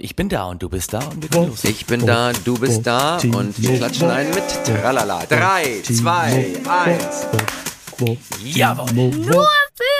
Ich bin da und du bist da und wir können los. Ich bin da, du bist da und wir klatschen ein mit. Tralala. Drei, zwei, eins. Jawohl. Nur für!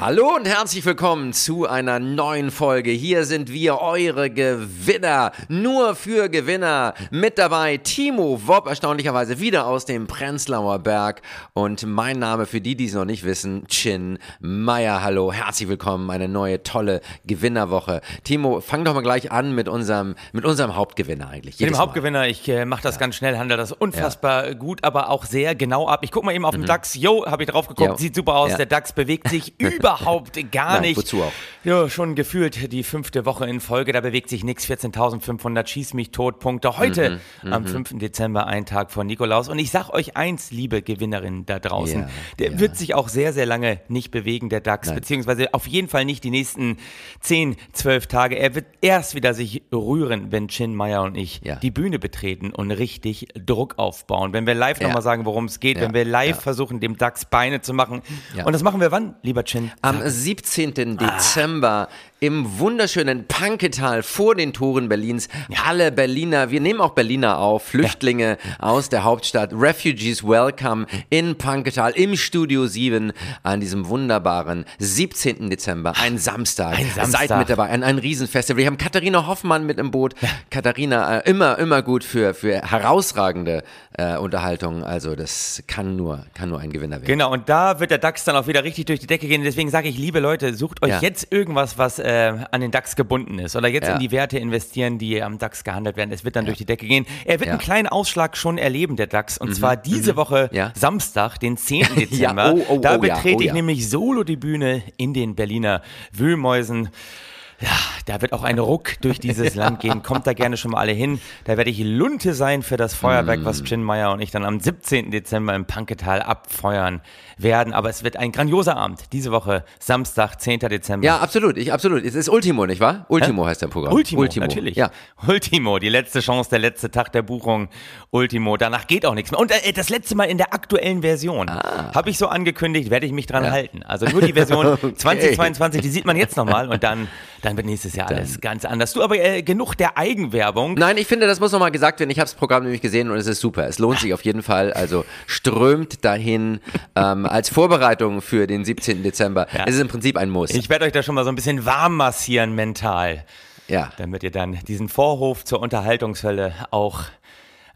Hallo und herzlich willkommen zu einer neuen Folge. Hier sind wir, eure Gewinner. Nur für Gewinner. Mit dabei Timo Wob, erstaunlicherweise wieder aus dem Prenzlauer Berg. Und mein Name für die, die es noch nicht wissen, Chin Meier. Hallo, herzlich willkommen. Eine neue, tolle Gewinnerwoche. Timo, fang doch mal gleich an mit unserem, mit unserem Hauptgewinner eigentlich. Mit dem Mal. Hauptgewinner, ich äh, mache das ganz schnell, handle das unfassbar gut, aber auch sehr genau ab. Ich gucke mal eben auf den DAX. Jo, habe ich drauf geguckt, Mhm. Jo. sieht super aus. Ja. Der DAX bewegt sich überhaupt gar Nein, nicht. wozu auch? Ja, schon gefühlt die fünfte Woche in Folge, da bewegt sich nichts. 14.500 schieß mich tot Punkte. Heute Mhm, am 5. Dezember, ein Tag vor Nikolaus. Und ich sag euch eins, liebe Gewinnerinnen da draußen, Ja, der ja. wird sich auch sehr, sehr lange nicht bewegen, der DAX, beziehungsweise auf jeden Fall nicht die nächsten 10, 12 Tage. Er wird erst wieder sich rühren, wenn Chin Meyer und ich Ja. die Bühne betreten und richtig Druck aufbauen. Wenn wir live Ja. nochmal sagen, worum es geht, wenn wir live versuchen, dem DAX Beine zu machen. Und das machen wir wann, lieber Chin? Am 17. Dezember im wunderschönen Panketal vor den Toren Berlins. Alle Berliner, wir nehmen auch Berliner auf, Flüchtlinge aus der Hauptstadt, Refugees Welcome in Panketal im Studio 7 an diesem wunderbaren 17. Dezember, ein Samstag. Ein Samstag. Seid mit dabei, ein, ein Riesenfestival. Wir haben Katharina Hoffmann mit im Boot. Katharina, äh, immer, immer gut für, für herausragende äh, Unterhaltung. Also das kann nur, kann nur ein Gewinner werden. Genau, und da wird der DAX dann auch wieder richtig durch die Decke gehen. Deswegen sage ich, liebe Leute, sucht euch Ja. jetzt irgendwas, was äh, an den DAX gebunden ist. Oder jetzt Ja. in die Werte investieren, die am DAX gehandelt werden. Es wird dann durch die Decke gehen. Er wird Ja. Mhm. einen kleinen Ausschlag schon erleben, der DAX. Und zwar diese Woche Ja. Samstag, den 10. Dezember. oh, oh, da oh ja, betrete oh ich ja. nämlich solo die Bühne in den Berliner Wühlmäusen. Ja, da wird auch ein Ruck durch dieses Land gehen. Kommt da gerne schon mal alle hin. Da werde ich Lunte sein für das Feuerwerk, Mm. was Chin Meyer und ich dann am 17. Dezember im Panketal abfeuern werden. Aber es wird ein grandioser Abend. Diese Woche, Samstag, 10. Dezember. Ja, absolut, ich, absolut. Es ist Ultimo, nicht wahr? Ultimo heißt der Programm. Ultimo, natürlich. Ja. Ultimo, die letzte Chance, der letzte Tag der Buchung. Ultimo, danach geht auch nichts mehr. Und äh, das letzte Mal in der aktuellen Version. Habe ich so angekündigt, werde ich mich dran Ah. Ja. halten. Also nur die Version 2022, die sieht man jetzt nochmal und dann, dann wird nächstes Jahr alles ganz anders. Du, aber äh, genug der Eigenwerbung. Nein, ich finde, das muss nochmal gesagt werden. Ich habe das Programm nämlich gesehen und es ist super. Es lohnt sich auf jeden Fall. Also strömt dahin ähm, als Vorbereitung für den 17. Dezember. Ja. Es ist im Prinzip ein Muss. Ich werde euch da schon mal so ein bisschen warm massieren mental, ja. damit ihr dann diesen Vorhof zur Unterhaltungshölle auch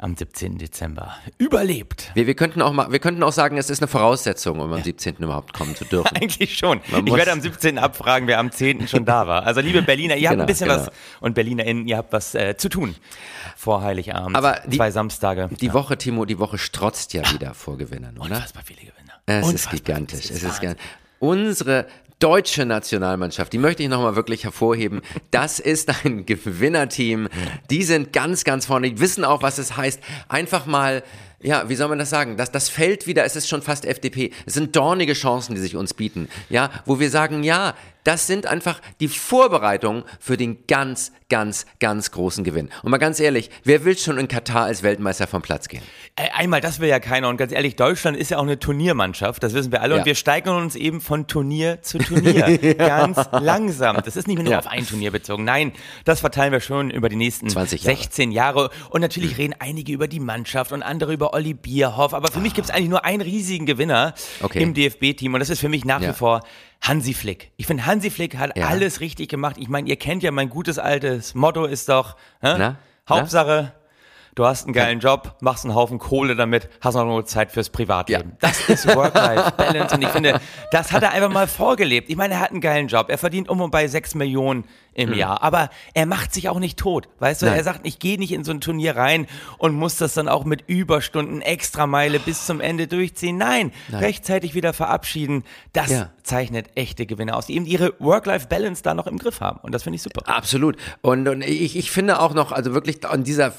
am 17. Dezember überlebt. Wir, wir, könnten auch mal, wir könnten auch sagen, es ist eine Voraussetzung, um am 17. überhaupt kommen zu dürfen. Eigentlich schon. Man Ich werde am 17. abfragen, wer am 10. schon da war. Also liebe Berliner, ihr habt Genau, ein bisschen genau. was und BerlinerInnen, ihr habt was äh, zu tun vor Heiligabend. Aber die- Zwei Samstage. Die Woche, Timo, die Woche strotzt ja wieder vor Gewinnern, oder? Unfassbar viele Gewinner. Es ist Unfassbar gigantisch. viele. Es ist gigantisch. Unsere deutsche Nationalmannschaft, die möchte ich nochmal wirklich hervorheben. Das ist ein Gewinnerteam. Die sind ganz, ganz vorne. Die wissen auch, was es heißt. Einfach mal, ja, wie soll man das sagen? Das, das fällt wieder, es ist schon fast FDP. Es sind dornige Chancen, die sich uns bieten. Ja, wo wir sagen, ja, das sind einfach die Vorbereitungen für den ganz, ganz, ganz großen Gewinn. Und mal ganz ehrlich, wer will schon in Katar als Weltmeister vom Platz gehen? Einmal, das will ja keiner. Und ganz ehrlich, Deutschland ist ja auch eine Turniermannschaft, das wissen wir alle. Ja. Und wir steigern uns eben von Turnier zu Turnier. Ganz langsam. Das ist nicht mehr nur Ja. auf ein Turnier bezogen. Nein, das verteilen wir schon über die nächsten 20 Jahre. 16 Jahre. Und natürlich reden einige über die Mannschaft und andere über Olli Bierhoff. Aber für mich gibt es eigentlich nur einen riesigen Gewinner Okay. im DFB-Team. Und das ist für mich nach wie vor Hansi Flick. Ich finde, Hansi Flick hat Ja. alles richtig gemacht. Ich meine, ihr kennt ja mein gutes altes Motto ist doch, hä? Na? Hauptsache, du hast einen geilen Job, machst einen Haufen Kohle damit, hast noch nur Zeit fürs Privatleben. Das ist Work-Life-Balance und ich finde, das hat er einfach mal vorgelebt. Ich meine, er hat einen geilen Job, er verdient um und bei 6 Millionen im Jahr, aber er macht sich auch nicht tot. Weißt du. Nein. er sagt, ich gehe nicht in so ein Turnier rein und muss das dann auch mit Überstunden, Extrameile bis zum Ende durchziehen. Nein, rechtzeitig wieder verabschieden. Das Ja. Zeichnet echte Gewinner aus, die eben ihre Work-Life-Balance da noch im Griff haben. Und das finde ich super. Absolut. Und, und ich, ich finde auch noch, also wirklich an dieser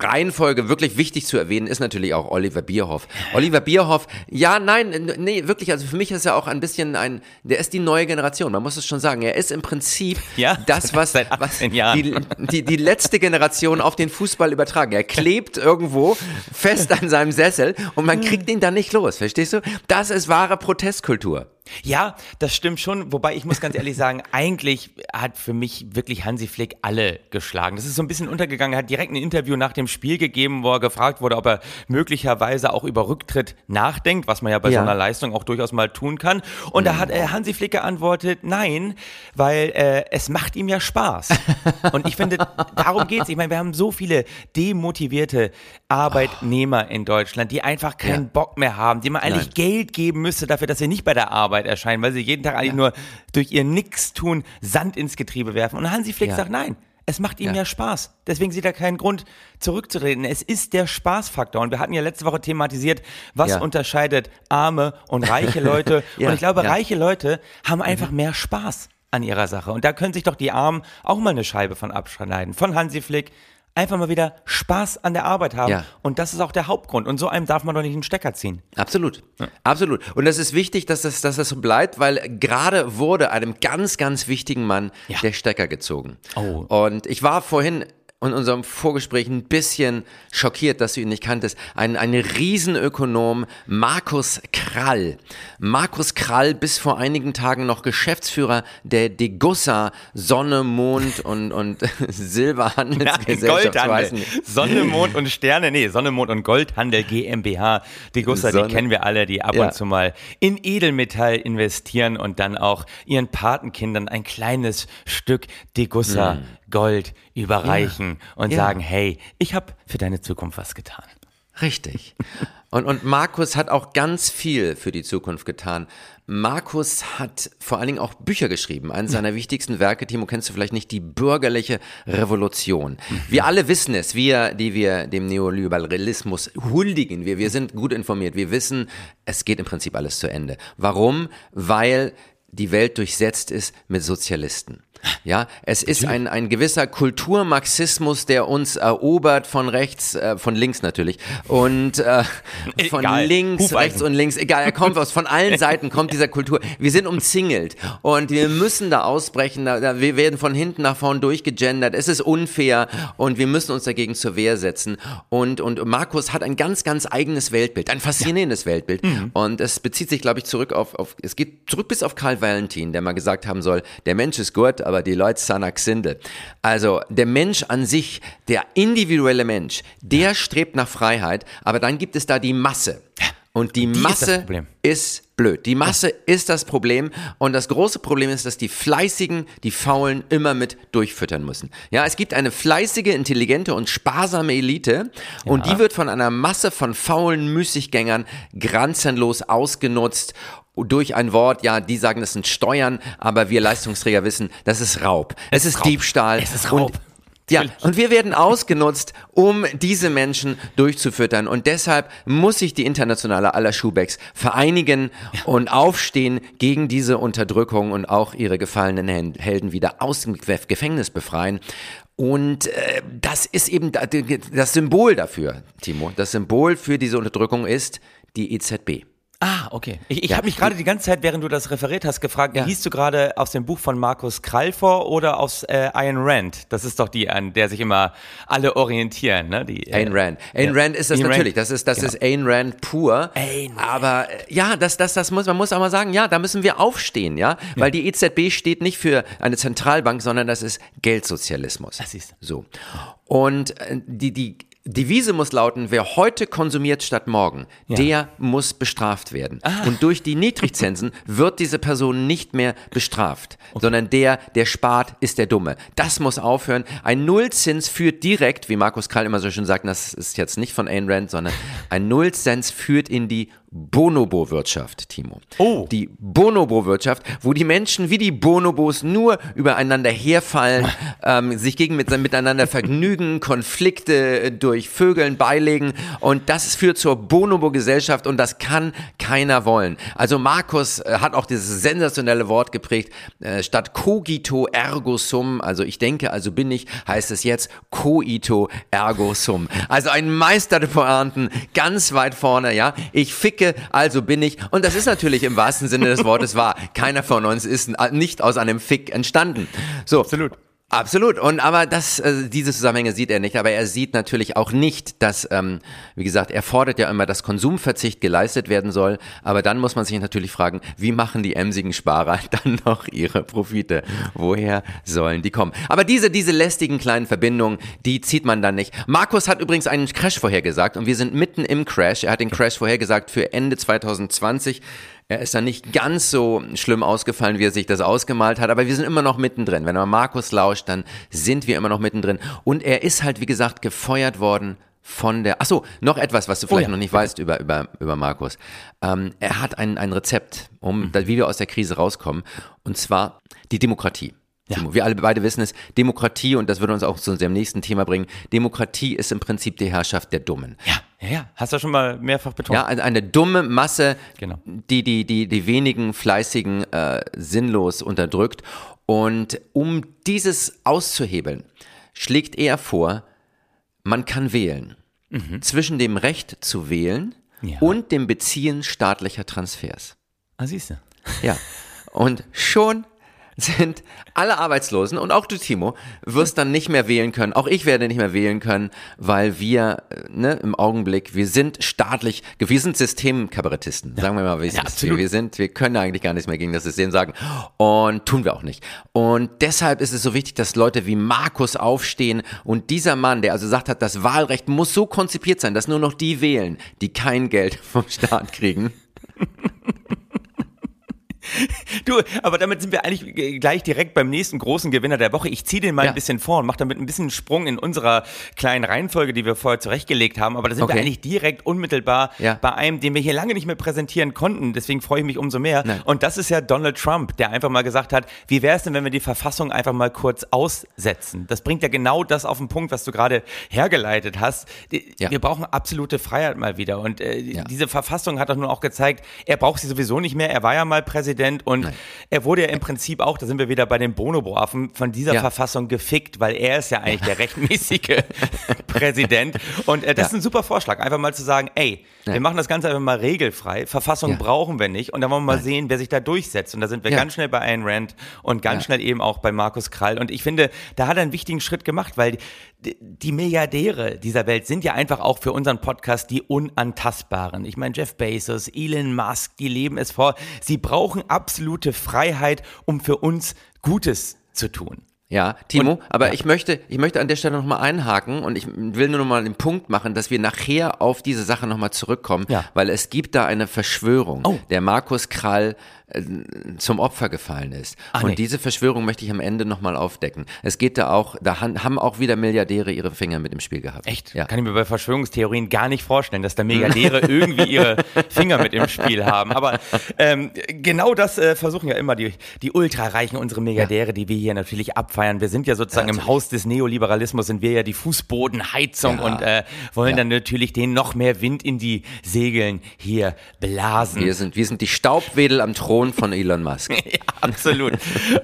Reihenfolge wirklich wichtig zu erwähnen, ist natürlich auch Oliver Bierhoff. Oliver Bierhoff, ja, nein, nee, wirklich, also für mich ist er auch ein bisschen ein, der ist die neue Generation, man muss es schon sagen. Er ist im Prinzip Ja, das, was, was 18 Jahren. Die, die, die letzte Generation auf den Fußball übertragen. Er klebt irgendwo fest an seinem Sessel und man kriegt ihn dann nicht los, verstehst du? Das ist wahre Protestkultur. Ja, das stimmt schon. Wobei ich muss ganz ehrlich sagen, eigentlich hat für mich wirklich Hansi Flick alle geschlagen. Das ist so ein bisschen untergegangen. Er hat direkt ein Interview nach dem Spiel gegeben, wo er gefragt wurde, ob er möglicherweise auch über Rücktritt nachdenkt, was man ja bei ja. so einer Leistung auch durchaus mal tun kann. Und da hat äh, Hansi Flick geantwortet, nein, weil äh, es macht ihm ja Spaß. Und ich finde, darum geht's. Ich meine, wir haben so viele demotivierte Arbeitnehmer in Deutschland, die einfach keinen ja. Bock mehr haben, die man eigentlich nein. Geld geben müsste dafür, dass sie nicht bei der Arbeit Arbeit erscheinen, weil sie jeden Tag eigentlich ja. nur durch ihr Nix-Tun Sand ins Getriebe werfen. Und Hansi Flick ja. sagt, nein, es macht ihm ja. ja. Spaß. Deswegen sieht er keinen Grund, zurückzureden. Es ist der Spaßfaktor. Und wir hatten ja letzte Woche thematisiert, was ja. unterscheidet arme und reiche Leute. ja. Und ich glaube, reiche Leute haben einfach mhm. mehr Spaß an ihrer Sache. Und da können sich doch die Armen auch mal eine Scheibe von abschneiden. Von Hansi Flick, einfach mal wieder Spaß an der Arbeit haben. Ja. Und das ist auch der Hauptgrund. Und so einem darf man doch nicht einen Stecker ziehen. Absolut. Ja. Absolut. Und es ist wichtig, dass das, dass das so bleibt, weil gerade wurde einem ganz, ganz wichtigen Mann ja. der Stecker gezogen. Oh. Und ich war vorhin und unserem Vorgespräch ein bisschen schockiert, dass du ihn nicht kanntest. Ein, ein Riesenökonom, Markus Krall. Markus Krall, bis vor einigen Tagen noch Geschäftsführer der Degussa Sonne, Mond und, und Silberhandelsgesellschaft. Goldhandel. Sonne, Mond und Sterne, nee, Sonne, Mond und Goldhandel GmbH. Degussa, Sonne. die kennen wir alle, die ab ja. und zu mal in Edelmetall investieren und dann auch ihren Patenkindern ein kleines Stück Degussa hm. Gold überreichen ja, und ja. sagen, hey, ich habe für deine Zukunft was getan. Richtig. Und, und Markus hat auch ganz viel für die Zukunft getan. Markus hat vor allen Dingen auch Bücher geschrieben. Eines seiner wichtigsten Werke, Timo, kennst du vielleicht nicht, die bürgerliche Revolution. Wir alle wissen es, wir, die wir dem Neoliberalismus huldigen, wir, wir sind gut informiert, wir wissen, es geht im Prinzip alles zu Ende. Warum? Weil die Welt durchsetzt ist mit Sozialisten. Ja, es ist ein, ein gewisser Kulturmarxismus, der uns erobert von rechts, äh, von links natürlich und äh, von egal. links, Hufeisen. rechts und links, egal, er kommt aus, von allen Seiten kommt dieser Kultur. Wir sind umzingelt und wir müssen da ausbrechen, da, da, wir werden von hinten nach vorn durchgegendert, es ist unfair und wir müssen uns dagegen zur Wehr setzen und, und Markus hat ein ganz, ganz eigenes Weltbild, ein faszinierendes ja. Weltbild mhm. und es bezieht sich, glaube ich, zurück auf, auf, es geht zurück bis auf Karl Valentin, der mal gesagt haben soll, der Mensch ist gut, aber die Leute Sanak Sindel. Also der Mensch an sich, der individuelle Mensch, der strebt nach Freiheit, aber dann gibt es da die Masse. Und die, die Masse ist, ist, blöd. Die Masse ja. ist das Problem. Und das große Problem ist, dass die Fleißigen die Faulen immer mit durchfüttern müssen. Ja, es gibt eine fleißige, intelligente und sparsame Elite. Ja. Und die wird von einer Masse von faulen Müßiggängern grenzenlos ausgenutzt durch ein Wort, ja, die sagen, das sind Steuern, aber wir Leistungsträger wissen, das ist Raub. Es, ist Raub. Diebstahl. Es ist Raub. Und ja, und wir werden ausgenutzt, um diese Menschen durchzufüttern. Und deshalb muss sich die internationale aller Schuhbecks vereinigen ja. und aufstehen gegen diese Unterdrückung und auch ihre gefallenen Helden wieder aus dem Gefängnis befreien. Und äh, das ist eben das Symbol dafür, Timo. Das Symbol für diese Unterdrückung ist die EZB. Ah, okay. Ich, ich ja, habe mich gerade die ganze Zeit, während du das referiert hast, gefragt, ja. liest du gerade aus dem Buch von Markus Krall vor oder aus äh, Ayn Rand? Das ist doch die, an der sich immer alle orientieren, ne? Die, äh, Ayn Rand. Ayn ja. Rand ist das Ayn natürlich. Rand. Das ist, das genau. ist Ayn Rand pur. Ayn Rand. Aber äh, ja, das, das, das muss, man muss auch mal sagen, ja, da müssen wir aufstehen, ja? Weil die EZB steht nicht für eine Zentralbank, sondern das ist Geldsozialismus. Das ist so. Und äh, die, die Devise muss lauten, wer heute konsumiert statt morgen, ja. der muss bestraft werden. Ah. Und durch die Niedrigzinsen wird diese Person nicht mehr bestraft, okay. sondern der, der spart, ist der Dumme. Das muss aufhören. Ein Nullzins führt direkt, wie Markus Krall immer so schön sagt, das ist jetzt nicht von Ayn Rand, sondern ein Nullzins führt in die Bonobo-Wirtschaft, Timo. Oh. Die Bonobo-Wirtschaft, wo die Menschen wie die Bonobos nur übereinander herfallen, ähm, sich gegen mit, miteinander vergnügen, Konflikte durch Vögeln beilegen und das führt zur Bonobo-Gesellschaft und das kann keiner wollen. Also Markus äh, hat auch dieses sensationelle Wort geprägt, äh, statt cogito ergo sum, also ich denke, also bin ich, heißt es jetzt coito ergo sum. Also ein Meister der Pointen, ganz weit vorne, ja. Ich ficke ficke, also bin ich. Und das ist natürlich im wahrsten Sinne des Wortes wahr. Keiner von uns ist nicht aus einem Fick entstanden. So. Absolut. Absolut. Und aber das, äh, diese Zusammenhänge sieht er nicht. Aber er sieht natürlich auch nicht, dass, ähm, wie gesagt, er fordert ja immer, dass Konsumverzicht geleistet werden soll. Aber dann muss man sich natürlich fragen, wie machen die emsigen Sparer dann noch ihre Profite? Woher sollen die kommen? Aber diese, diese lästigen kleinen Verbindungen, die zieht man dann nicht. Markus hat übrigens einen Crash vorhergesagt und wir sind mitten im Crash. Er hat den Crash vorhergesagt für Ende 2020. Er ist dann nicht ganz so schlimm ausgefallen, wie er sich das ausgemalt hat, aber wir sind immer noch mittendrin. Wenn man Markus lauscht, dann sind wir immer noch mittendrin. Und er ist halt, wie gesagt, gefeuert worden von der. Achso, noch etwas, was du vielleicht oh ja, noch nicht weißt über, über, über Markus. Ähm, er hat ein, ein Rezept, um, mhm. wie wir aus der Krise rauskommen, und zwar die Demokratie. Ja. Wir alle beide wissen es, Demokratie, und das würde uns auch zu unserem nächsten Thema bringen, Demokratie ist im Prinzip die Herrschaft der Dummen. Ja, ja. Hast du schon mal mehrfach betont. Ja, eine, eine dumme Masse, genau. die, die, die, die wenigen Fleißigen äh, sinnlos unterdrückt. Und um dieses auszuhebeln, schlägt er vor, man kann wählen. Mhm. Zwischen dem Recht zu wählen ja. und dem Beziehen staatlicher Transfers. Ah, siehst du. Ja. Und schon sind alle Arbeitslosen und auch du, Timo, wirst dann nicht mehr wählen können. Auch ich werde nicht mehr wählen können, weil wir äh, ne, im Augenblick, wir sind staatlich, wir sind Systemkabarettisten, sagen wir mal, wie es ja. Wir, wir sind, wir können eigentlich gar nichts mehr gegen das System sagen und tun wir auch nicht. Und deshalb ist es so wichtig, dass Leute wie Markus aufstehen und dieser Mann, der also sagt hat, das Wahlrecht muss so konzipiert sein, dass nur noch die wählen, die kein Geld vom Staat kriegen. Du, aber damit sind wir eigentlich gleich direkt beim nächsten großen Gewinner der Woche. Ich ziehe den mal ja. ein bisschen vor und mache damit ein bisschen Sprung in unserer kleinen Reihenfolge, die wir vorher zurechtgelegt haben. Aber da sind okay. wir eigentlich direkt unmittelbar ja. bei einem, den wir hier lange nicht mehr präsentieren konnten. Deswegen freue ich mich umso mehr. Nein. Und das ist ja Donald Trump, der einfach mal gesagt hat, wie wäre es denn, wenn wir die Verfassung einfach mal kurz aussetzen? Das bringt ja genau das auf den Punkt, was du gerade hergeleitet hast. Ja. Wir brauchen absolute Freiheit mal wieder. Und äh, diese Verfassung hat doch nun auch gezeigt, er braucht sie sowieso nicht mehr. Er war ja mal Präsident Präsident und Nein. er wurde ja im Prinzip auch, da sind wir wieder bei den Bonobo-Affen, von dieser ja. Verfassung gefickt, weil er ist ja eigentlich der rechtmäßige Präsident. Und äh, das ja. ist ein super Vorschlag, einfach mal zu sagen, ey, wir machen das Ganze einfach mal regelfrei. Verfassung brauchen wir nicht. Und dann wollen wir mal Nein. sehen, wer sich da durchsetzt. Und da sind wir ganz schnell bei Ayn Rand und ganz schnell eben auch bei Markus Krall. Und ich finde, da hat er einen wichtigen Schritt gemacht, weil die, die Milliardäre dieser Welt sind ja einfach auch für unseren Podcast die Unantastbaren. Ich meine, Jeff Bezos, Elon Musk, die leben es vor. Sie brauchen absolute Freiheit, um für uns Gutes zu tun. Ja, Timo, und, aber ja. ich möchte, ich möchte an der Stelle nochmal einhaken und ich will nur nochmal den Punkt machen, dass wir nachher auf diese Sache nochmal zurückkommen, ja. weil es gibt da eine Verschwörung. Oh. Der Markus Krall zum Opfer gefallen ist. Ach, und nee. diese Verschwörung möchte ich am Ende nochmal aufdecken. Es geht da auch, da haben auch wieder Milliardäre ihre Finger mit im Spiel gehabt. Echt? Ja. Kann ich mir bei Verschwörungstheorien gar nicht vorstellen, dass da Milliardäre irgendwie ihre Finger mit im Spiel haben. Aber ähm, genau das äh, versuchen ja immer die, die Ultrareichen, unsere Milliardäre, ja. die wir hier natürlich abfeiern. Wir sind ja sozusagen ja, im Haus des Neoliberalismus, sind wir ja die Fußbodenheizung und äh, wollen dann natürlich denen noch mehr Wind in die Segeln hier blasen. Wir sind, wir sind die Staubwedel am Thron Thron von Elon Musk. ja, absolut.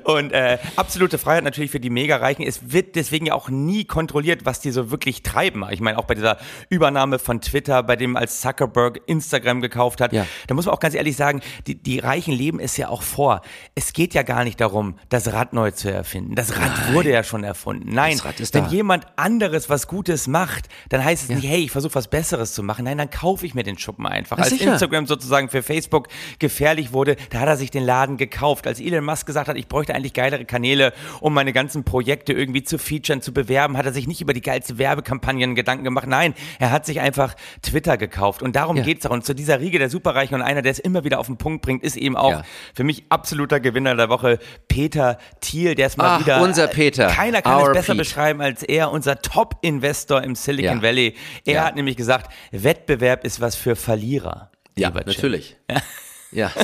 Und äh, absolute Freiheit natürlich für die Mega-Reichen. Es wird deswegen ja auch nie kontrolliert, was die so wirklich treiben. Ich meine, auch bei dieser Übernahme von Twitter, bei dem als Zuckerberg Instagram gekauft hat, ja. da muss man auch ganz ehrlich sagen, die, die Reichen leben es ja auch vor. Es geht ja gar nicht darum, das Rad neu zu erfinden. Das Rad Nein. wurde ja schon erfunden. Nein, wenn da. jemand anderes was Gutes macht, dann heißt es ja. nicht, hey, ich versuche was Besseres zu machen. Nein, dann kaufe ich mir den Schuppen einfach. Na, als sicher. Instagram sozusagen für Facebook gefährlich wurde, da hat er sich den Laden gekauft. Als Elon Musk gesagt hat, ich bräuchte eigentlich geilere Kanäle, um meine ganzen Projekte irgendwie zu featuren, zu bewerben, hat er sich nicht über die geilste Werbekampagnen Gedanken gemacht. Nein, er hat sich einfach Twitter gekauft. Und darum ja. es auch. Und zu dieser Riege der Superreichen und einer, der es immer wieder auf den Punkt bringt, ist eben auch ja. für mich absoluter Gewinner der Woche Peter Thiel, der ist mal Ach, wieder. Unser Peter. Keiner kann Our es besser Pete. beschreiben als er, unser Top-Investor im Silicon ja. Valley. Er hat nämlich gesagt, Wettbewerb ist was für Verlierer. Ja, natürlich. Ja,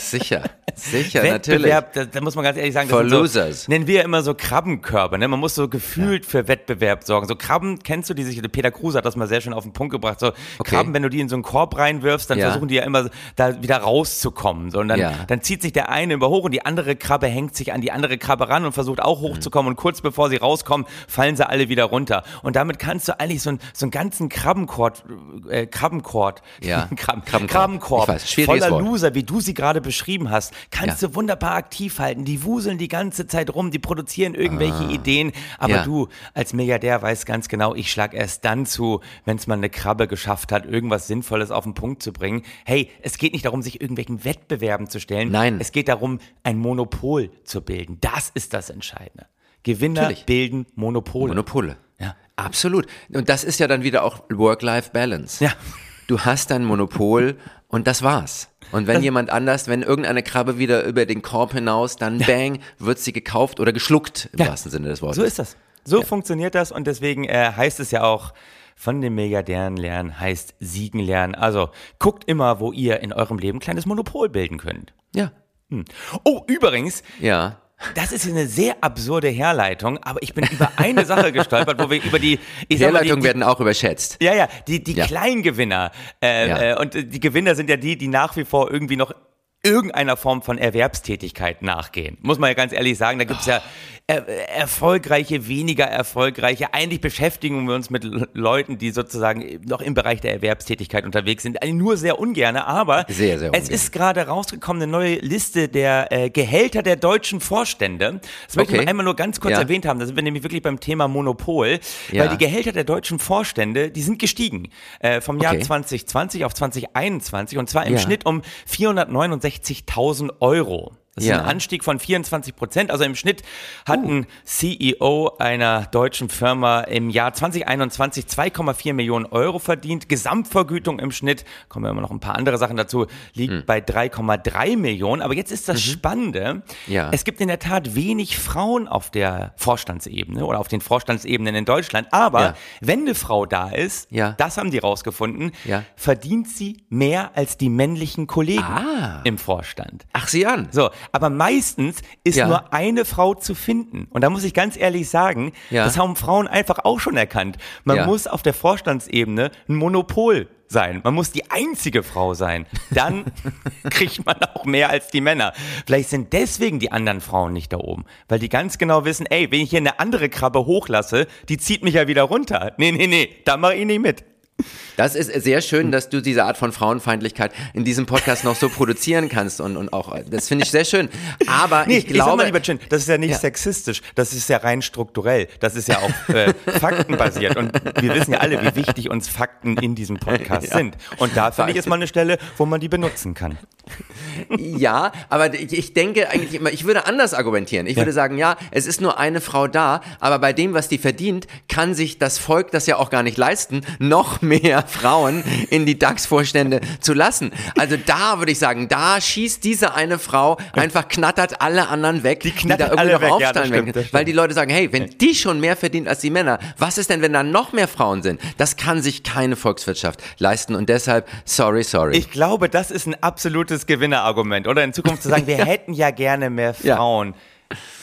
sicher. Sicher, Wettbewerb, da, da, muss man ganz ehrlich sagen, das For losers. So, nennen wir ja immer so Krabbenkörbe. Ne? Man muss so gefühlt ja. für Wettbewerb sorgen. So Krabben, kennst du die sich, Peter Kruse hat das mal sehr schön auf den Punkt gebracht. So okay. Krabben, wenn du die in so einen Korb reinwirfst, dann ja. versuchen die ja immer da wieder rauszukommen. So, und dann, ja. dann zieht sich der eine über hoch und die andere Krabbe hängt sich an die andere Krabbe ran und versucht auch hochzukommen. Mhm. Und kurz bevor sie rauskommen, fallen sie alle wieder runter. Und damit kannst du eigentlich so, ein, so einen ganzen Krabbenkorb, äh, Krabbenkorb, ja. Krabben, Krabbenkorb, Krabbenkorb weiß, voller Wort. Loser, wie du sie gerade beschrieben hast, kannst Ja. du wunderbar aktiv halten. Die wuseln die ganze Zeit rum, die produzieren irgendwelche Ideen. Aber Ah. Ja. du als Milliardär weißt ganz genau, ich schlag erst dann zu, wenn es mal eine Krabbe geschafft hat, irgendwas Sinnvolles auf den Punkt zu bringen. Hey, es geht nicht darum, sich irgendwelchen Wettbewerben zu stellen. Nein. Es geht darum, ein Monopol zu bilden. Das ist das Entscheidende. Gewinner Natürlich. bilden Monopole. Monopole. Ja. Absolut. Und das ist ja dann wieder auch Work-Life-Balance. Ja. Du hast dein Monopol und das war's. Und wenn jemand anders, wenn irgendeine Krabbe wieder über den Korb hinaus, dann bang, wird sie gekauft oder geschluckt, im Ja. wahrsten Sinne des Wortes. So ist das. So funktioniert das und deswegen äh, heißt es ja auch, von den Milliardären lernen heißt siegen lernen. Also guckt immer, wo ihr in eurem Leben ein kleines Monopol bilden könnt. Ja. Oh, übrigens, Ja. Das ist eine sehr absurde Herleitung, aber ich bin über eine Sache gestolpert, wo wir über die, die, Herleitungen werden auch überschätzt. ja, ja, die, die Ja. Kleingewinner. Äh, Ja. äh, und die Gewinner sind ja die, die nach wie vor irgendwie noch irgendeiner Form von Erwerbstätigkeit nachgehen. Muss man ja ganz ehrlich sagen, da gibt es ja er, erfolgreiche, weniger erfolgreiche. Eigentlich beschäftigen wir uns mit Leuten, die sozusagen noch im Bereich der Erwerbstätigkeit unterwegs sind. Eigentlich Nur sehr ungerne, aber Sehr, sehr es ungern. ist gerade rausgekommen eine neue Liste der äh, Gehälter der deutschen Vorstände. Das möchte ich Okay. mal einmal nur ganz kurz Ja. erwähnt haben. Da sind wir nämlich wirklich beim Thema Monopol, Ja. weil die Gehälter der deutschen Vorstände, die sind gestiegen äh, vom Jahr Okay. 2020 auf 2021 und zwar im Ja. Schnitt um 469.000 Euro. Das ist Ja. ein Anstieg von 24 Prozent. Also im Schnitt hat Uh. ein CEO einer deutschen Firma im Jahr 2021 2,4 Millionen Euro verdient. Gesamtvergütung im Schnitt, kommen ja immer noch ein paar andere Sachen dazu, liegt Hm. bei 3,3 Millionen. Aber jetzt ist das Spannende. Mhm. Ja. Es gibt in der Tat wenig Frauen auf der Vorstandsebene oder auf den Vorstandsebenen in Deutschland. Aber Ja. wenn eine Frau da ist, das haben die rausgefunden, verdient sie mehr als die männlichen Kollegen Ah. im Vorstand. Ach, sieh an. So, aber meistens ist Ja. nur eine Frau zu finden. Und da muss ich ganz ehrlich sagen, Ja. das haben Frauen einfach auch schon erkannt. Man Ja. muss auf der Vorstandsebene ein Monopol sein. Man muss die einzige Frau sein. Dann kriegt man auch mehr als die Männer. Vielleicht sind deswegen die anderen Frauen nicht da oben. Weil die ganz genau wissen, ey, wenn ich hier eine andere Krabbe hochlasse, die zieht mich ja wieder runter. Nee, nee, nee, da mache ich nicht mit. Das ist sehr schön, dass du diese Art von Frauenfeindlichkeit in diesem Podcast noch so produzieren kannst und, und auch, das finde ich sehr schön. Aber Nee, ich ich, sag mal glaube, lieber Chin, das ist ja nicht Ja. sexistisch, das ist ja rein strukturell, das ist ja auch äh, faktenbasiert und wir wissen ja alle, wie wichtig uns Fakten in diesem Podcast sind. Und da finde ich ist mal eine Stelle, wo man die benutzen kann. Ja, aber ich, denke eigentlich immer, ich würde anders argumentieren. Ich würde sagen, ja, es ist nur eine Frau da, aber bei dem, was die verdient, kann sich das Volk das ja auch gar nicht leisten, noch mehr Frauen in die DAX-Vorstände zu lassen. Also da würde ich sagen, da schießt diese eine Frau einfach knattert alle anderen weg, die, knattert da irgendwie noch weg, ja, aufsteigen stimmt, das stimmt. Weil die Leute sagen, hey, wenn die schon mehr verdient als die Männer, was ist denn, wenn da noch mehr Frauen sind? Das kann sich keine Volkswirtschaft leisten und deshalb, sorry, sorry. Ich glaube, das ist ein absolutes Gewinnerargument, oder in Zukunft zu sagen, wir hätten ja gerne mehr Ja. Frauen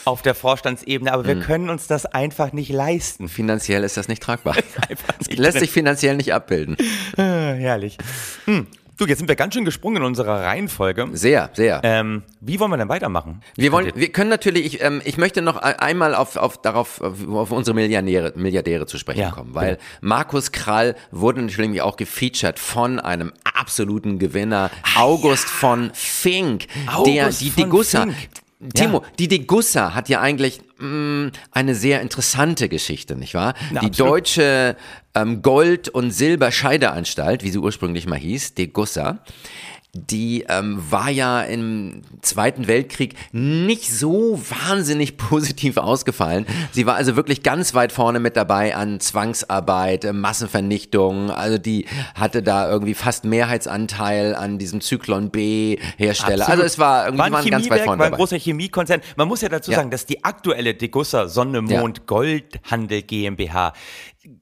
auf der Vorstandsebene, aber wir können uns das einfach nicht leisten. Finanziell ist das nicht tragbar. Einfach nicht Lässt drin. sich finanziell nicht abbilden. Ah, herrlich. Hm. Du, jetzt sind wir ganz schön gesprungen in unserer Reihenfolge. Sehr, sehr. Ähm, wie wollen wir denn weitermachen? wir wollen, wir können natürlich, ich, ähm, ich möchte noch ein- einmal auf, auf, darauf, auf, unsere Milliardäre, Milliardäre zu sprechen Ja, kommen, weil Markus Krall wurde natürlich auch gefeatured von einem absoluten Gewinner, August von Fink, der, August die von Degussa. Timo, Ja. die Degussa hat ja eigentlich mh, eine sehr interessante Geschichte, nicht wahr? Na, die absolut. deutsche ähm, Gold- und Silberscheideanstalt, wie sie ursprünglich mal hieß, Degussa, die ähm, war ja im Zweiten Weltkrieg nicht so wahnsinnig positiv ausgefallen. Sie war also wirklich ganz weit vorne mit dabei an Zwangsarbeit, äh, Massenvernichtung. Also die hatte da irgendwie fast Mehrheitsanteil an diesem Zyklon B Hersteller. Absolut. Also es war irgendwie war ein waren ganz weit vorne war ein dabei. großer Chemiekonzern. Man muss ja dazu Ja. sagen, dass die aktuelle Degussa Sonne Mond Goldhandel GmbH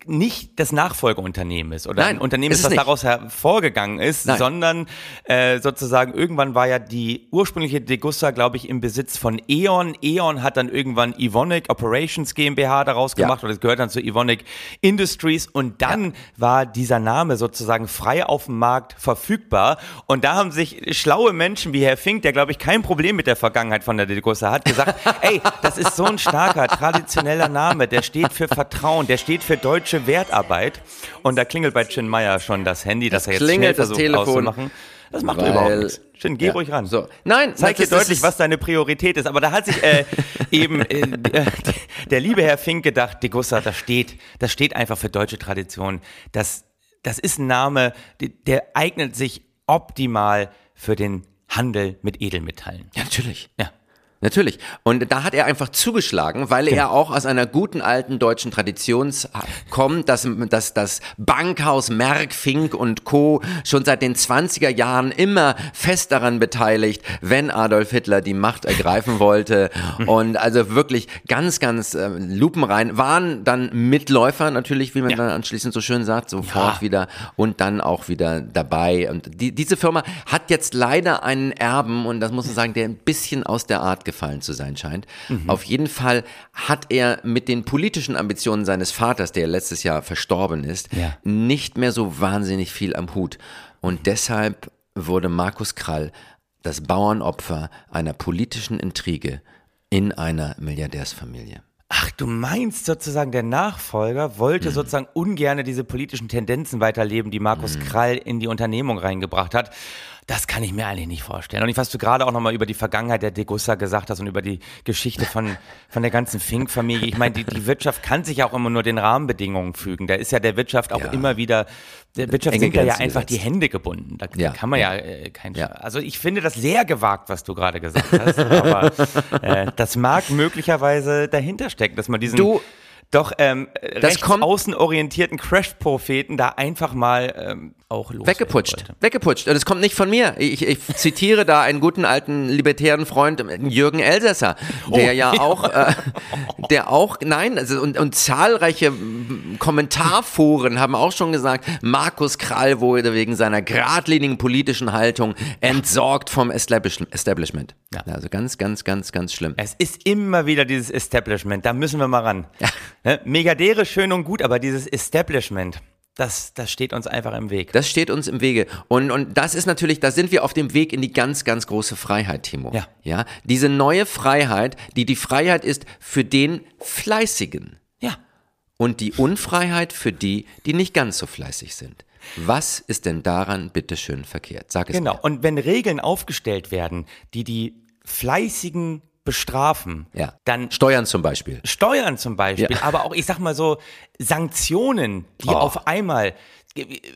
nicht das Nachfolgeunternehmen ist oder Nein, ein Unternehmen ist das nicht. daraus hervorgegangen ist, Nein. sondern äh, sozusagen irgendwann war ja die ursprüngliche Degussa, glaube ich, im Besitz von E.ON. E.ON hat dann irgendwann Evonik Operations GmbH daraus Ja. gemacht oder es gehört dann zu Evonik Industries und dann war dieser Name sozusagen frei auf dem Markt verfügbar und da haben sich schlaue Menschen wie Herr Fink, der glaube ich kein Problem mit der Vergangenheit von der Degussa hat, gesagt, ey, das ist so ein starker, traditioneller Name, der steht für Vertrauen, der steht für deutsche Wertarbeit. Und da klingelt bei Chin Meyer schon das Handy, das er jetzt klingelt schnell das versucht Telefon. auszumachen. Das macht Weil- überhaupt nichts. Chin, geh Ja, ruhig ran. So. Nein, Zeig dir das das deutlich, was deine Priorität ist. Aber da hat sich äh, eben äh, der liebe Herr Fink gedacht, Degussa, das steht, das steht einfach für deutsche Tradition. Das, das ist ein Name, der, der eignet sich optimal für den Handel mit Edelmetallen. Ja, natürlich. Ja. Natürlich. Und da hat er einfach zugeschlagen, weil er auch aus einer guten alten deutschen Tradition kommt, dass, dass das Bankhaus Merck, Fink und Co. schon seit den 20er Jahren immer fest daran beteiligt, wenn Adolf Hitler die Macht ergreifen wollte. Und also wirklich ganz, ganz äh, lupenrein, waren dann Mitläufer natürlich, wie man Ja. dann anschließend so schön sagt, sofort Ja. wieder und dann auch wieder dabei. Und die, diese Firma hat jetzt leider einen Erben und das muss man sagen, der ein bisschen aus der Art gefallen zu sein scheint. Mhm. Auf jeden Fall hat er mit den politischen Ambitionen seines Vaters, der letztes Jahr verstorben ist, Ja. nicht mehr so wahnsinnig viel am Hut. Und deshalb wurde Markus Krall das Bauernopfer einer politischen Intrige in einer Milliardärsfamilie. Ach, du meinst sozusagen, der Nachfolger wollte Mhm. sozusagen ungerne diese politischen Tendenzen weiterleben, die Markus Mhm. Krall in die Unternehmung reingebracht hat. Das kann ich mir eigentlich nicht vorstellen. Und ich, was du gerade auch nochmal über die Vergangenheit der Degussa gesagt hast und über die Geschichte von, von der ganzen Fink-Familie. Ich meine, die, die Wirtschaft kann sich auch immer nur den Rahmenbedingungen fügen. Da ist ja der Wirtschaft auch Ja. immer wieder, der Wirtschaft Enge sind ja, ja Grenzen einfach die gesetzt. Hände gebunden. Da, Ja. kann man ja, äh, kein Ja. Also ich finde das sehr gewagt, was du gerade gesagt hast. aber äh, das mag möglicherweise dahinter stecken, dass man diesen Du- doch ähm, rechts kommt- außenorientierten Crash-Propheten da einfach mal ähm, auch loswerden Weggeputscht, weggeputscht. Und es kommt nicht von mir. Ich, ich zitiere da einen guten alten libertären Freund, Jürgen Elsässer, der Oh, ja auch, äh, der auch, nein, also und, und zahlreiche mm, Kommentarforen haben auch schon gesagt, Markus Krall wurde wegen seiner geradlinigen politischen Haltung entsorgt vom Establish Establishment. Ja. Also ganz, ganz, ganz, ganz schlimm. Es ist immer wieder dieses Establishment, da müssen wir mal ran. Ne? Megadere schön und gut, aber dieses Establishment, das, das steht uns einfach im Weg. Das steht uns im Wege. Und, und das ist natürlich, da sind wir auf dem Weg in die ganz, ganz große Freiheit, Timo. Ja. ja. Diese neue Freiheit, die die Freiheit ist für den Fleißigen ja. und die Unfreiheit für die, die nicht ganz so fleißig sind. Was ist denn daran bitteschön verkehrt? Sag es Genau. mir. Und wenn Regeln aufgestellt werden, die die Fleißigen bestrafen, Ja. dann Steuern zum Beispiel. Steuern zum Beispiel, Ja. aber auch, ich sag mal so, Sanktionen, die Oh. auf einmal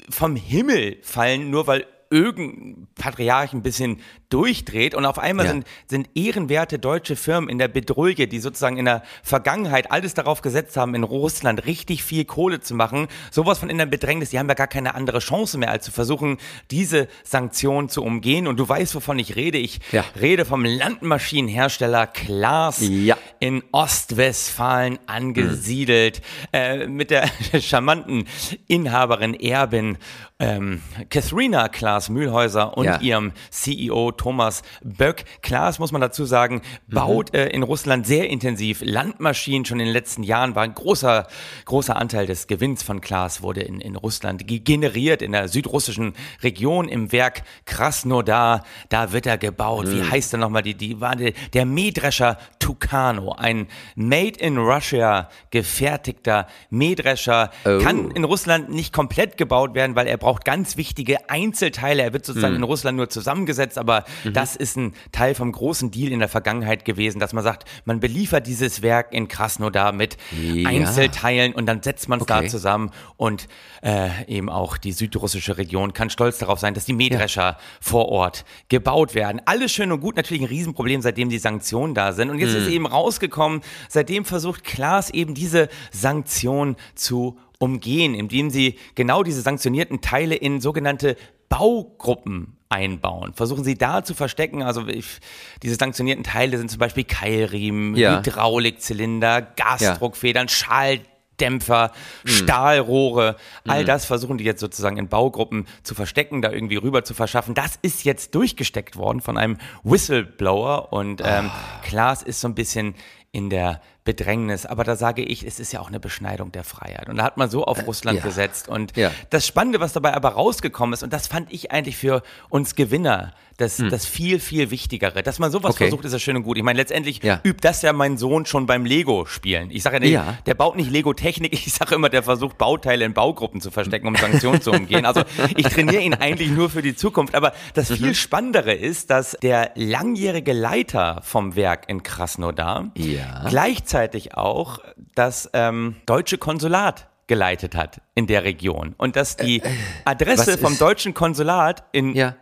vom Himmel fallen, nur weil irgendein Patriarch ein bisschen durchdreht und auf einmal Ja. sind, sind ehrenwerte deutsche Firmen in der Bedrulle, die sozusagen in der Vergangenheit alles darauf gesetzt haben, in Russland richtig viel Kohle zu machen, sowas von in der Bedrängnis, die haben ja gar keine andere Chance mehr, als zu versuchen, diese Sanktionen zu umgehen. Und du weißt, wovon ich rede. Ich Ja. rede vom Landmaschinenhersteller Klaas Ja. in Ostwestfalen angesiedelt, äh, mit der charmanten Inhaberin, Erbin ähm, Katharina Klaas Mühlhäuser und Ja. ihrem CEO Thomas Böck. Klaas, muss man dazu sagen, baut äh, in Russland sehr intensiv Landmaschinen. Schon in den letzten Jahren war ein großer, großer Anteil des Gewinns von Klaas wurde in, in Russland ge- generiert, in der südrussischen Region im Werk Krasnodar. Da wird er gebaut. Wie heißt er nochmal? Die, die war der, der Mähdrescher Tucano, ein Made in Russia gefertigter Mähdrescher. Oh. Kann in Russland nicht komplett gebaut werden, weil er braucht ganz wichtige Einzelteile. Er wird sozusagen in Russland nur zusammengesetzt, aber das ist ein Teil vom großen Deal in der Vergangenheit gewesen, dass man sagt, man beliefert dieses Werk in Krasnodar mit Ja. Einzelteilen und dann setzt man es Okay. da zusammen und äh, eben auch die südrussische Region kann stolz darauf sein, dass die Mähdrescher vor Ort gebaut werden. Alles schön und gut, natürlich ein Riesenproblem, seitdem die Sanktionen da sind. Und jetzt ist eben rausgekommen, seitdem versucht Klaas eben diese Sanktionen zu umgehen, indem sie genau diese sanktionierten Teile in sogenannte Baugruppen einbauen. Versuchen sie da zu verstecken. Also ich, diese sanktionierten Teile sind zum Beispiel Keilriemen, Ja. Hydraulikzylinder, Gasdruckfedern, Schalldämpfer, Stahlrohre. All das versuchen die jetzt sozusagen in Baugruppen zu verstecken, da irgendwie rüber zu verschaffen. Das ist jetzt durchgesteckt worden von einem Whistleblower und ähm, Klaas ist so ein bisschen in der Bedrängnis. Aber da sage ich, es ist ja auch eine Beschneidung der Freiheit. Und da hat man so auf Russland ja. gesetzt. Und Ja. das Spannende, was dabei aber rausgekommen ist, und das fand ich eigentlich für uns Gewinner das, das viel, viel Wichtigere. Dass man sowas Hm. Okay. versucht, ist ja schön und gut. Ich meine, letztendlich Ja. übt das ja mein Sohn schon beim Lego-Spielen. Ich sage ja, nicht, Ja. der baut nicht Lego-Technik. Ich sage immer, der versucht, Bauteile in Baugruppen zu verstecken, um Sanktionen zu umgehen. Also ich trainiere ihn eigentlich nur für die Zukunft. Aber das Mhm. viel Spannendere ist, dass der langjährige Leiter vom Werk in Krasnodar Ja. gleichzeitig auch das ähm, deutsche Konsulat geleitet hat in der Region. Und dass die Adresse Äh, was vom ist- deutschen Konsulat in Ja.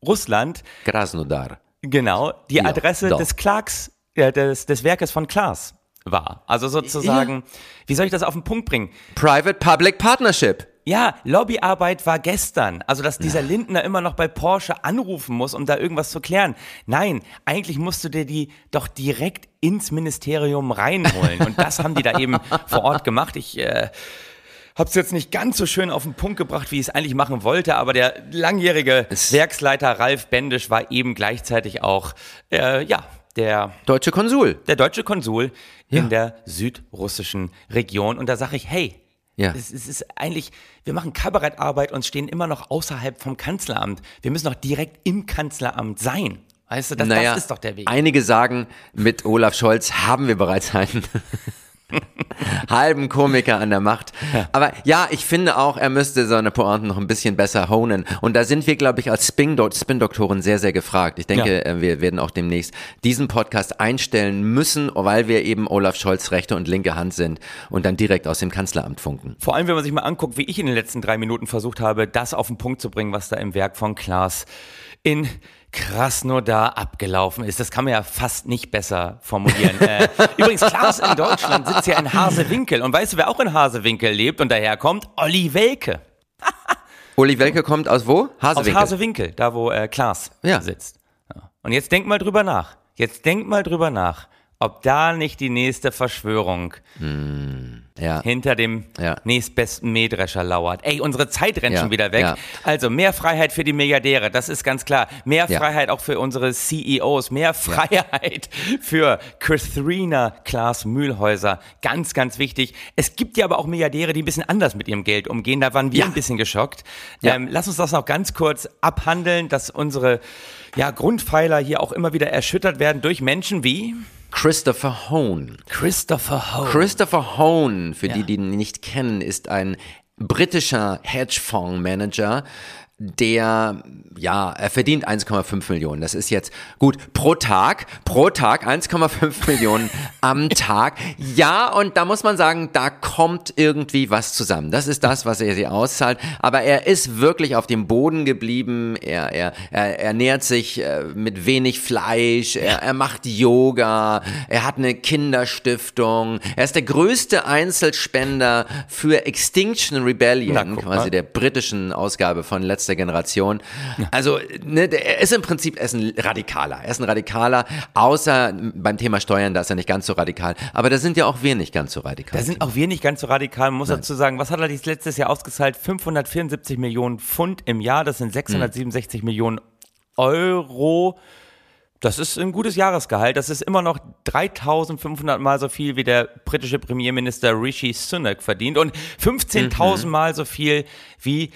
Südrussland, Krasnodar. genau, die Ja, Adresse doch. des Clarks, äh, des, des Werkes von Klaas war. Also sozusagen, wie soll ich das auf den Punkt bringen? Private-Public Partnership. Ja, Lobbyarbeit war gestern. Also, dass dieser Lindner immer noch bei Porsche anrufen muss, um da irgendwas zu klären. Nein, eigentlich musst du dir die doch direkt ins Ministerium reinholen. Und das haben die da eben vor Ort gemacht. Ich äh, habe es jetzt nicht ganz so schön auf den Punkt gebracht, wie ich es eigentlich machen wollte, aber der langjährige Werksleiter Ralf Bendisch war eben gleichzeitig auch, äh, ja, der Deutsche Konsul. der deutsche Konsul Ja. in der südrussischen Region. Und da sage ich, hey, Ja. es, es ist eigentlich, wir machen Kabarettarbeit und stehen immer noch außerhalb vom Kanzleramt. Wir müssen doch direkt im Kanzleramt sein. Weißt du, das, naja, das ist doch der Weg. einige sagen, mit Olaf Scholz haben wir bereits einen halben Komiker an der Macht. Aber ja, ich finde auch, er müsste seine Pointen noch ein bisschen besser honen. Und da sind wir, glaube ich, als Spin- Spin-Doktoren sehr, sehr gefragt. Ich denke, Ja. äh, wir werden auch demnächst diesen Podcast einstellen müssen, weil wir eben Olaf Scholz rechte und linke Hand sind und dann direkt aus dem Kanzleramt funken. Vor allem, wenn man sich mal anguckt, wie ich in den letzten drei Minuten versucht habe, das auf den Punkt zu bringen, was da im Werk von Klaas in Krasnodar abgelaufen ist. Das kann man ja fast nicht besser formulieren. äh, übrigens, Klaas in Deutschland sitzt ja in Hasewinkel. Und weißt du, wer auch in Hasewinkel lebt und daherkommt? Olli Welke. Uli Welke kommt aus wo? Aus Hasewinkel. Hasewinkel, da wo äh, Klaas Ja. sitzt. Ja. Und jetzt denk mal drüber nach. Jetzt denk mal drüber nach, ob da nicht die nächste Verschwörung ja. hinter dem Ja. nächstbesten Mähdrescher lauert. Ey, unsere Zeit rennt Ja, schon wieder weg. Also mehr Freiheit für die Milliardäre, das ist ganz klar. Mehr. Freiheit auch für unsere CEOs, mehr Freiheit für Katharina Klaas Mühlhäuser. Ganz, ganz wichtig. Es gibt ja aber auch Milliardäre, die ein bisschen anders mit ihrem Geld umgehen. Da waren wir ein bisschen geschockt. Ähm, lass uns das noch ganz kurz abhandeln, dass unsere ja, Grundpfeiler hier auch immer wieder erschüttert werden durch Menschen wie Christopher Hone. Christopher Ho. Christopher Hone, für die, Ja. die ihn nicht kennen, ist ein britischer Hedgefondsmanager, der, ja, er verdient 1,5 Millionen. Das ist jetzt gut pro Tag, pro Tag 1,5 Millionen am Tag. Ja, und da muss man sagen, da kommt irgendwie was zusammen. Das ist das, was er sie auszahlt. Aber er ist wirklich auf dem Boden geblieben. Er, er, er ernährt sich äh, mit wenig Fleisch. Er, er macht Yoga. Er hat eine Kinderstiftung. Er ist der größte Einzelspender für Extinction Rebellion, Na, quasi der britischen Ausgabe von letzter Generation. Also, ne, er ist im Prinzip er ist ein Radikaler. Er ist ein Radikaler, außer beim Thema Steuern, da ist er nicht ganz so radikal. Aber da sind ja auch wir nicht ganz so radikal. Da sind auch wir nicht ganz so radikal. Man muss dazu sagen, was hat er letztes Jahr ausgezahlt? 574 Millionen Pfund im Jahr. Das sind 667 Millionen Euro. Das ist ein gutes Jahresgehalt. Das ist immer noch 3500 Mal so viel, wie der britische Premierminister Rishi Sunak verdient und 15.000 Mal so viel wie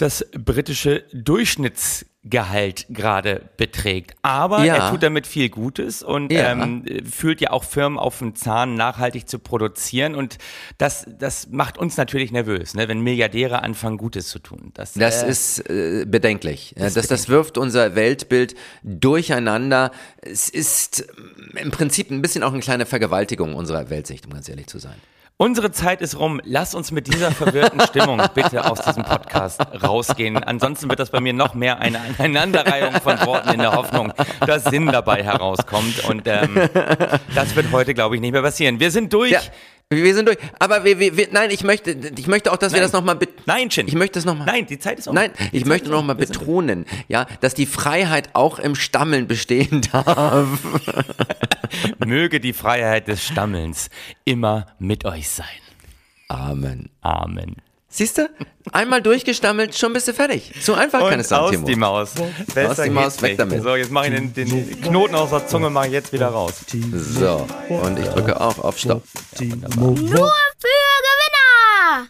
das britische Durchschnittsgehalt gerade beträgt. Aber Ja. er tut damit viel Gutes und Ja. ähm, fühlt ja auch Firmen auf den Zahn, nachhaltig zu produzieren. Und das, das macht uns natürlich nervös, ne, wenn Milliardäre anfangen, Gutes zu tun. Das, Das äh, ist äh, bedenklich. Ja, das, das wirft unser Weltbild durcheinander. Es ist ähm, im Prinzip ein bisschen auch eine kleine Vergewaltigung unserer Weltsicht, um ganz ehrlich zu sein. Unsere Zeit ist rum. Lass uns mit dieser verwirrten Stimmung bitte aus diesem Podcast rausgehen. Ansonsten wird das bei mir noch mehr eine Aneinanderreihung von Worten in der Hoffnung, dass Sinn dabei herauskommt. Und ähm, das wird heute, glaube ich, nicht mehr passieren. Wir sind durch. Ja, wir sind durch. Aber wir, wir, wir, nein, ich möchte, ich möchte auch, dass wir Nein. das nochmal Nein, Chin. Ich möchte das nochmal. Nein, die Zeit ist um. Nein, ich Zeit möchte nochmal Wir betonen, ja, dass die Freiheit auch im Stammeln bestehen darf. Möge die Freiheit des Stammelns immer mit euch sein. Amen. Amen. Siehst du? Einmal durchgestammelt, schon bist du fertig. So einfach Und kann es sein, aus Timo. die Maus. Besser aus die Maus, weg damit. So, jetzt mache ich den, den, Knoten aus der Zunge, mache ich jetzt wieder raus. So, und ich drücke auch auf Stopp. Ja, Nur für Gewinner!